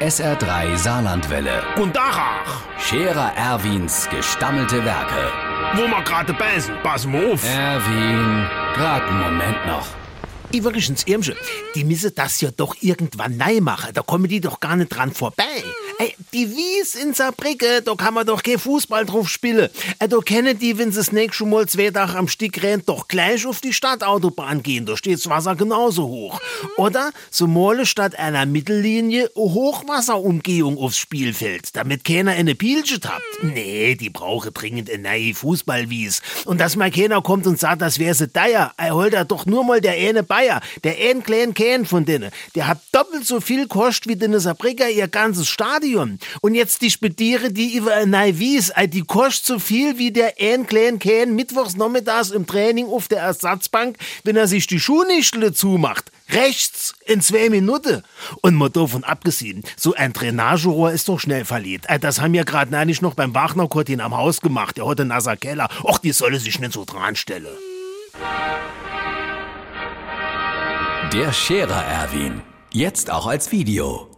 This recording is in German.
SR3 Saarlandwelle. Und Dachach, Scherer Erwins gestammelte Werke. wo wir gerade beißen, pass mal auf. Erwin, grad einen Moment noch. Übrigens, Irmsche, die müssen das ja doch irgendwann neu machen. Da kommen die doch gar nicht dran vorbei. Ey, die Wies in Saarbrücke, da kann man doch kein Fußball drauf spielen. Ey, da kennen die, wenn sie das nächste Mal zwei Tage am Stück rennt, doch gleich auf die Stadtautobahn gehen. Da steht das Wasser genauso hoch. Oder so male statt einer Mittellinie Hochwasserumgehung aufs Spielfeld, damit keiner eine Pielche habt. Nee, die brauche dringend eine neue Fußballwies. Und dass mal keiner kommt und sagt, das wäre sie Deier. Ey, holt er doch nur mal der eine Bayer, der ein kleinen Kahn von denen. Der hat doppelt so viel kost wie den Saarbrücker ihr ganzes Stadion. Und jetzt die Spediere, die über neue Wies, ey, die kost so viel wie der ein kleinen Kahn mittwochs nachmittags im Training auf der Ersatzbank, wenn er sich die Schuhnichtel zumacht. Rechts in zwei Minuten. Und mal davon abgesehen, so ein Drainagerohr ist doch schnell verliert. Ey, Das haben ja gerade neulich noch beim Wagner Kurtin am Haus gemacht. Der einen nasser Keller. Och, die solle sich nicht so dran stellen. Der Scherer Erwin. Jetzt auch als Video.